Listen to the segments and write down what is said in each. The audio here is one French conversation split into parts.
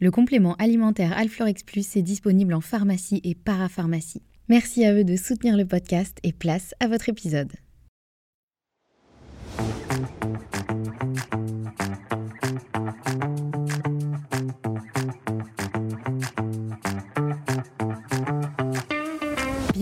Le complément alimentaire Alflorex Plus est disponible en pharmacie et parapharmacie. Merci à eux de soutenir le podcast et place à votre épisode.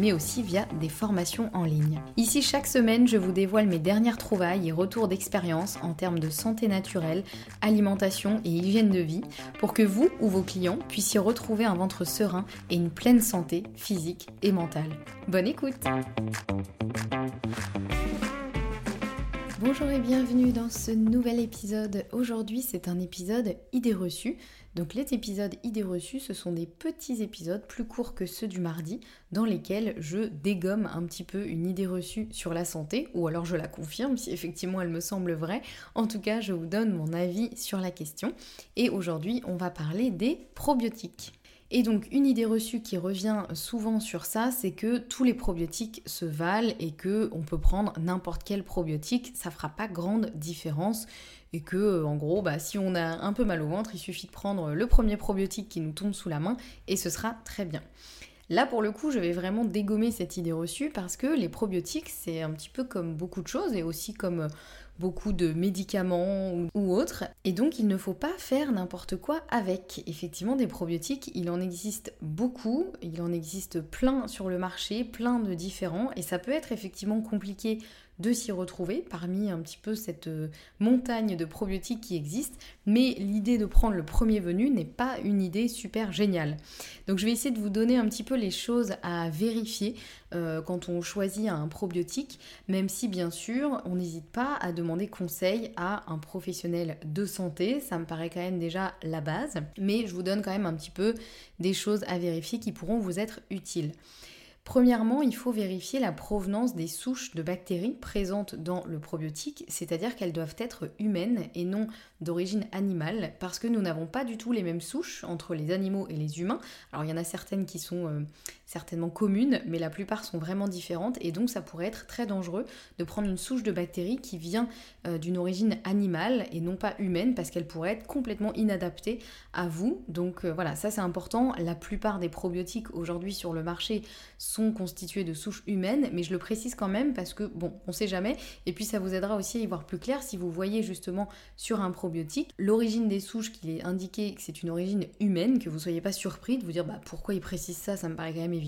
mais aussi via des formations en ligne. Ici, chaque semaine, je vous dévoile mes dernières trouvailles et retours d'expérience en termes de santé naturelle, alimentation et hygiène de vie, pour que vous ou vos clients puissiez retrouver un ventre serein et une pleine santé physique et mentale. Bonne écoute Bonjour et bienvenue dans ce nouvel épisode. Aujourd'hui c'est un épisode idée reçue donc les épisodes idées reçues, ce sont des petits épisodes plus courts que ceux du mardi dans lesquels je dégomme un petit peu une idée reçue sur la santé ou alors je la confirme si effectivement elle me semble vraie. En tout cas, je vous donne mon avis sur la question et aujourd'hui, on va parler des probiotiques. Et donc une idée reçue qui revient souvent sur ça, c'est que tous les probiotiques se valent et que on peut prendre n'importe quel probiotique, ça fera pas grande différence et que euh, en gros bah, si on a un peu mal au ventre, il suffit de prendre le premier probiotique qui nous tombe sous la main et ce sera très bien. Là, pour le coup, je vais vraiment dégommer cette idée reçue parce que les probiotiques, c'est un petit peu comme beaucoup de choses et aussi comme beaucoup de médicaments ou, autres. Et donc, il ne faut pas faire n'importe quoi avec. Effectivement, des probiotiques, il en existe beaucoup, il en existe plein sur le marché, plein de différents, et ça peut être effectivement compliqué de s'y retrouver parmi un petit peu cette euh, montagne de probiotiques qui existe, mais l'idée de prendre le premier venu n'est pas une idée super géniale. Donc je vais essayer de vous donner un petit peu les choses à vérifier euh, quand on choisit un probiotique, même si bien sûr on n'hésite pas à demander conseil à un professionnel de santé, ça me paraît quand même déjà la base, mais je vous donne quand même un petit peu des choses à vérifier qui pourront vous être utiles. Premièrement, il faut vérifier la provenance des souches de bactéries présentes dans le probiotique, c'est-à-dire qu'elles doivent être humaines et non d'origine animale, parce que nous n'avons pas du tout les mêmes souches entre les animaux et les humains. Alors il y en a certaines qui sont euh, certainement communes, mais la plupart sont vraiment différentes, et donc ça pourrait être très dangereux de prendre une souche de bactéries qui vient euh, d'une origine animale et non pas humaine, parce qu'elle pourrait être complètement inadaptée à vous. Donc euh, voilà, ça c'est important. La plupart des probiotiques aujourd'hui sur le marché sont constitués de souches humaines, mais je le précise quand même parce que bon, on sait jamais, et puis ça vous aidera aussi à y voir plus clair si vous voyez justement sur un probiotique l'origine des souches qu'il est indiqué que c'est une origine humaine, que vous soyez pas surpris de vous dire bah, pourquoi il précise ça, ça me paraît quand même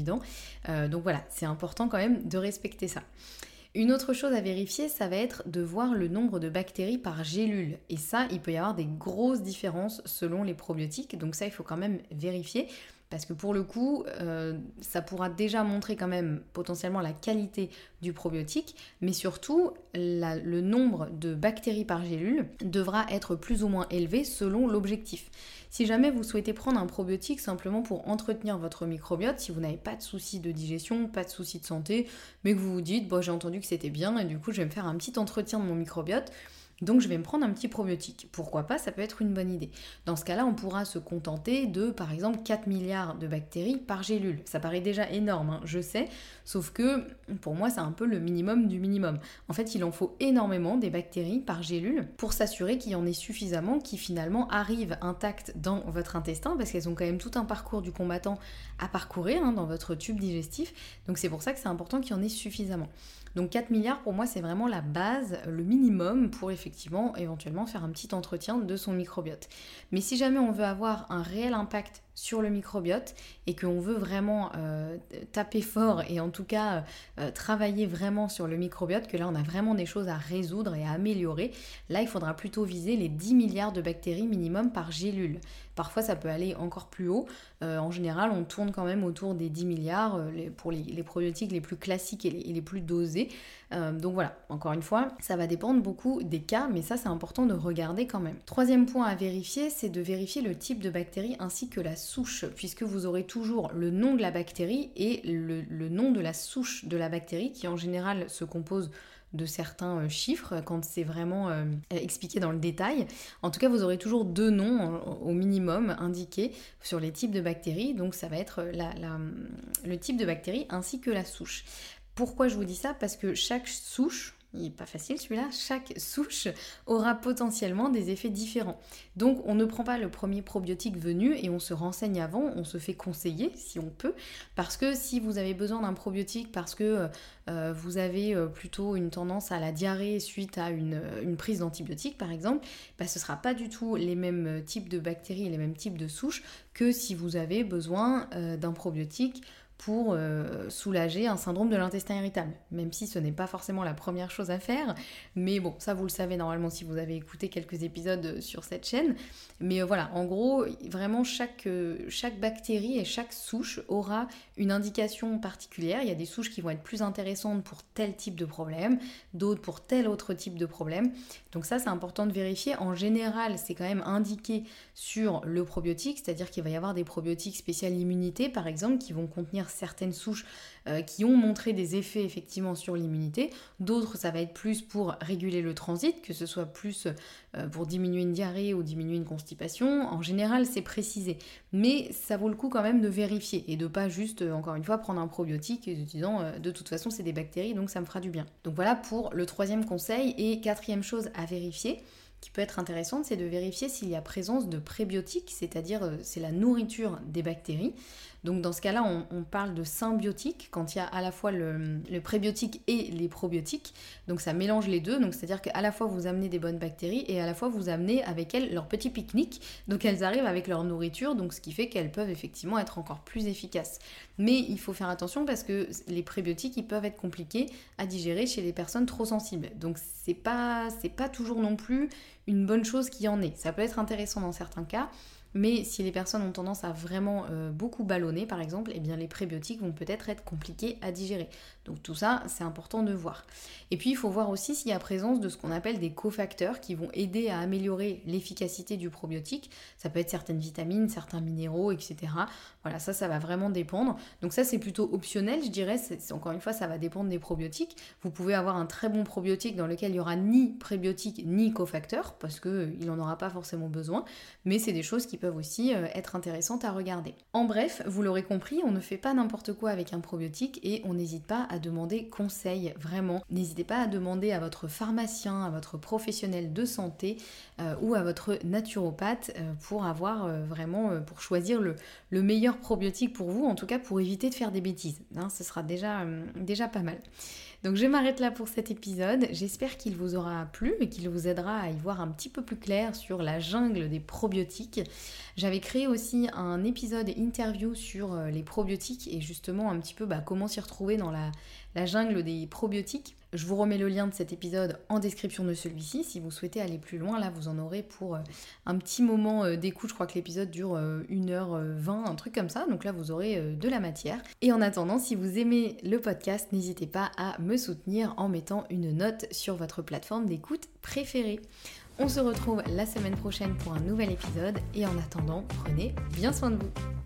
Euh, donc voilà, c'est important quand même de respecter ça. Une autre chose à vérifier, ça va être de voir le nombre de bactéries par gélule. Et ça, il peut y avoir des grosses différences selon les probiotiques. Donc ça, il faut quand même vérifier. Parce que pour le coup, euh, ça pourra déjà montrer quand même potentiellement la qualité du probiotique, mais surtout le nombre de bactéries par gélule devra être plus ou moins élevé selon l'objectif. Si jamais vous souhaitez prendre un probiotique simplement pour entretenir votre microbiote, si vous n'avez pas de soucis de digestion, pas de soucis de santé, mais que vous vous dites, bon j'ai entendu que c'était bien et du coup je vais me faire un petit entretien de mon microbiote, Donc je vais me prendre un petit probiotique. Pourquoi pas, ça peut être une bonne idée. Dans ce cas-là, on pourra se contenter de, par exemple, 4 milliards de bactéries par gélule. Ça paraît déjà énorme, hein, je sais, sauf que pour moi, c'est un peu le minimum du minimum. En fait, il en faut énormément des bactéries par gélule pour s'assurer qu'il y en ait suffisamment qui finalement arrivent intactes dans votre intestin, parce qu'elles ont quand même tout un parcours du combattant à parcourir hein, dans votre tube digestif. Donc c'est pour ça que c'est important qu'il y en ait suffisamment. Donc 4 milliards pour moi c'est vraiment la base, le minimum pour effectivement éventuellement faire un petit entretien de son microbiote. Mais si jamais on veut avoir un réel impact sur le microbiote et qu'on veut vraiment euh, taper fort et en tout cas euh, travailler vraiment sur le microbiote, que là on a vraiment des choses à résoudre et à améliorer, là il faudra plutôt viser les 10 milliards de bactéries minimum par gélule. Parfois ça peut aller encore plus haut. Euh, en général on tourne quand même autour des 10 milliards pour les, probiotiques les plus classiques et les, plus dosés. donc voilà, encore une fois, ça va dépendre beaucoup des cas, mais ça c'est important de regarder quand même. Troisième point à vérifier, c'est de vérifier le type de bactérie ainsi que la souche, puisque vous aurez toujours le nom de la bactérie et le, nom de la souche de la bactérie, qui en général se compose de certains euh, chiffres quand c'est vraiment euh, expliqué dans le détail. En tout cas, vous aurez toujours deux noms au minimum indiqués sur les types de bactéries. Donc ça va être le type de bactérie ainsi que la souche. Pourquoi je vous dis ça? Parce que chaque souche, il n'est pas facile celui-là, chaque souche aura potentiellement des effets différents. Donc on ne prend pas le premier probiotique venu et on se renseigne avant, on se fait conseiller si on peut, parce que si vous avez besoin d'un probiotique parce que euh, vous avez euh, plutôt une tendance à la diarrhée suite à une, prise d'antibiotiques par exemple, bah, ce ne sera pas du tout les mêmes types de bactéries et les mêmes types de souches que si vous avez besoin euh, d'un probiotique pour euh, soulager un syndrome de l'intestin irritable, même si ce n'est pas forcément la première chose à faire. Mais bon, ça vous le savez normalement si vous avez écouté quelques épisodes sur cette chaîne. Mais euh, voilà, en gros, vraiment chaque, euh, chaque bactérie et chaque souche aura une indication particulière. Il y a des souches qui vont être plus intéressantes pour tel type de problème, d'autres pour tel autre type de problème. Donc ça, c'est important de vérifier. En général, c'est quand même indiqué sur le probiotique, c'est-à-dire qu'il va y avoir des probiotiques spécial immunité, par exemple, qui vont contenir certaines souches euh, qui ont montré des effets effectivement sur l'immunité. D'autres, ça va être plus pour réguler le transit, que ce soit plus euh, pour diminuer une diarrhée ou diminuer une constipation. En général, c'est précisé. Mais ça vaut le coup quand même de vérifier et de pas juste, euh, encore une fois, prendre un probiotique en disant de toute façon c'est des bactéries donc ça me fera du bien. Donc voilà pour le troisième conseil. Et quatrième chose à vérifier qui peut être intéressante, c'est de vérifier s'il y a présence de prébiotiques, c'est-à-dire c'est la nourriture des bactéries. Donc dans ce cas-là, on, parle de symbiotique quand il y a à la fois le, prébiotique et les probiotiques. Donc ça mélange les deux. Donc c'est-à-dire qu'à la fois vous amenez des bonnes bactéries et à la fois vous amenez avec elles leur petit pique-nique. Donc elles arrivent avec leur nourriture, donc ce qui fait qu'elles peuvent effectivement être encore plus efficaces. Mais il faut faire attention parce que les prébiotiques, ils peuvent être compliqués à digérer chez les personnes trop sensibles. Donc c'est pas pas toujours non plus une bonne chose qu'il y en ait. Ça peut être intéressant dans certains cas. Mais si les personnes ont tendance à vraiment euh, beaucoup ballonner, par exemple, eh bien les prébiotiques vont peut-être être compliqués à digérer. Donc tout ça, c'est important de voir. Et puis il faut voir aussi s'il y a présence de ce qu'on appelle des cofacteurs qui vont aider à améliorer l'efficacité du probiotique. Ça peut être certaines vitamines, certains minéraux, etc. Voilà, ça, ça va vraiment dépendre. Donc ça, c'est plutôt optionnel, je dirais. Encore une fois, ça va dépendre des probiotiques. Vous pouvez avoir un très bon probiotique dans lequel il n'y aura ni prébiotique ni cofacteur, parce qu'il euh, n'en aura pas forcément besoin. Mais c'est des choses qui peuvent aussi euh, être intéressantes à regarder. En bref, vous l'aurez compris, on ne fait pas n'importe quoi avec un probiotique et on n'hésite pas à demander conseil, vraiment. N'hésitez pas à demander à votre pharmacien, à votre professionnel de santé euh, ou à votre naturopathe euh, pour avoir vraiment, pour choisir le, meilleur probiotique pour vous, en tout cas pour éviter de faire des bêtises. Hein, ce sera déjà, déjà pas mal. Donc je m'arrête là pour cet épisode. J'espère qu'il vous aura plu et qu'il vous aidera à y voir un petit peu plus clair sur la jungle des probiotiques. J'avais créé aussi un épisode interview sur euh, les probiotiques et justement un petit peu bah, comment s'y retrouver dans la, la jungle des probiotiques. Je vous remets le lien de cet épisode en description de celui-ci. Si vous souhaitez aller plus loin, là vous en aurez pour euh, un petit moment euh, d'écoute. Je crois que l'épisode dure 1h20, un truc comme ça. Donc là vous aurez de la matière. Et en attendant, si vous aimez le podcast, n'hésitez pas à me soutenir en mettant une note sur votre plateforme d'écoute préférée. On se retrouve la semaine prochaine pour un nouvel épisode et en attendant, prenez bien soin de vous.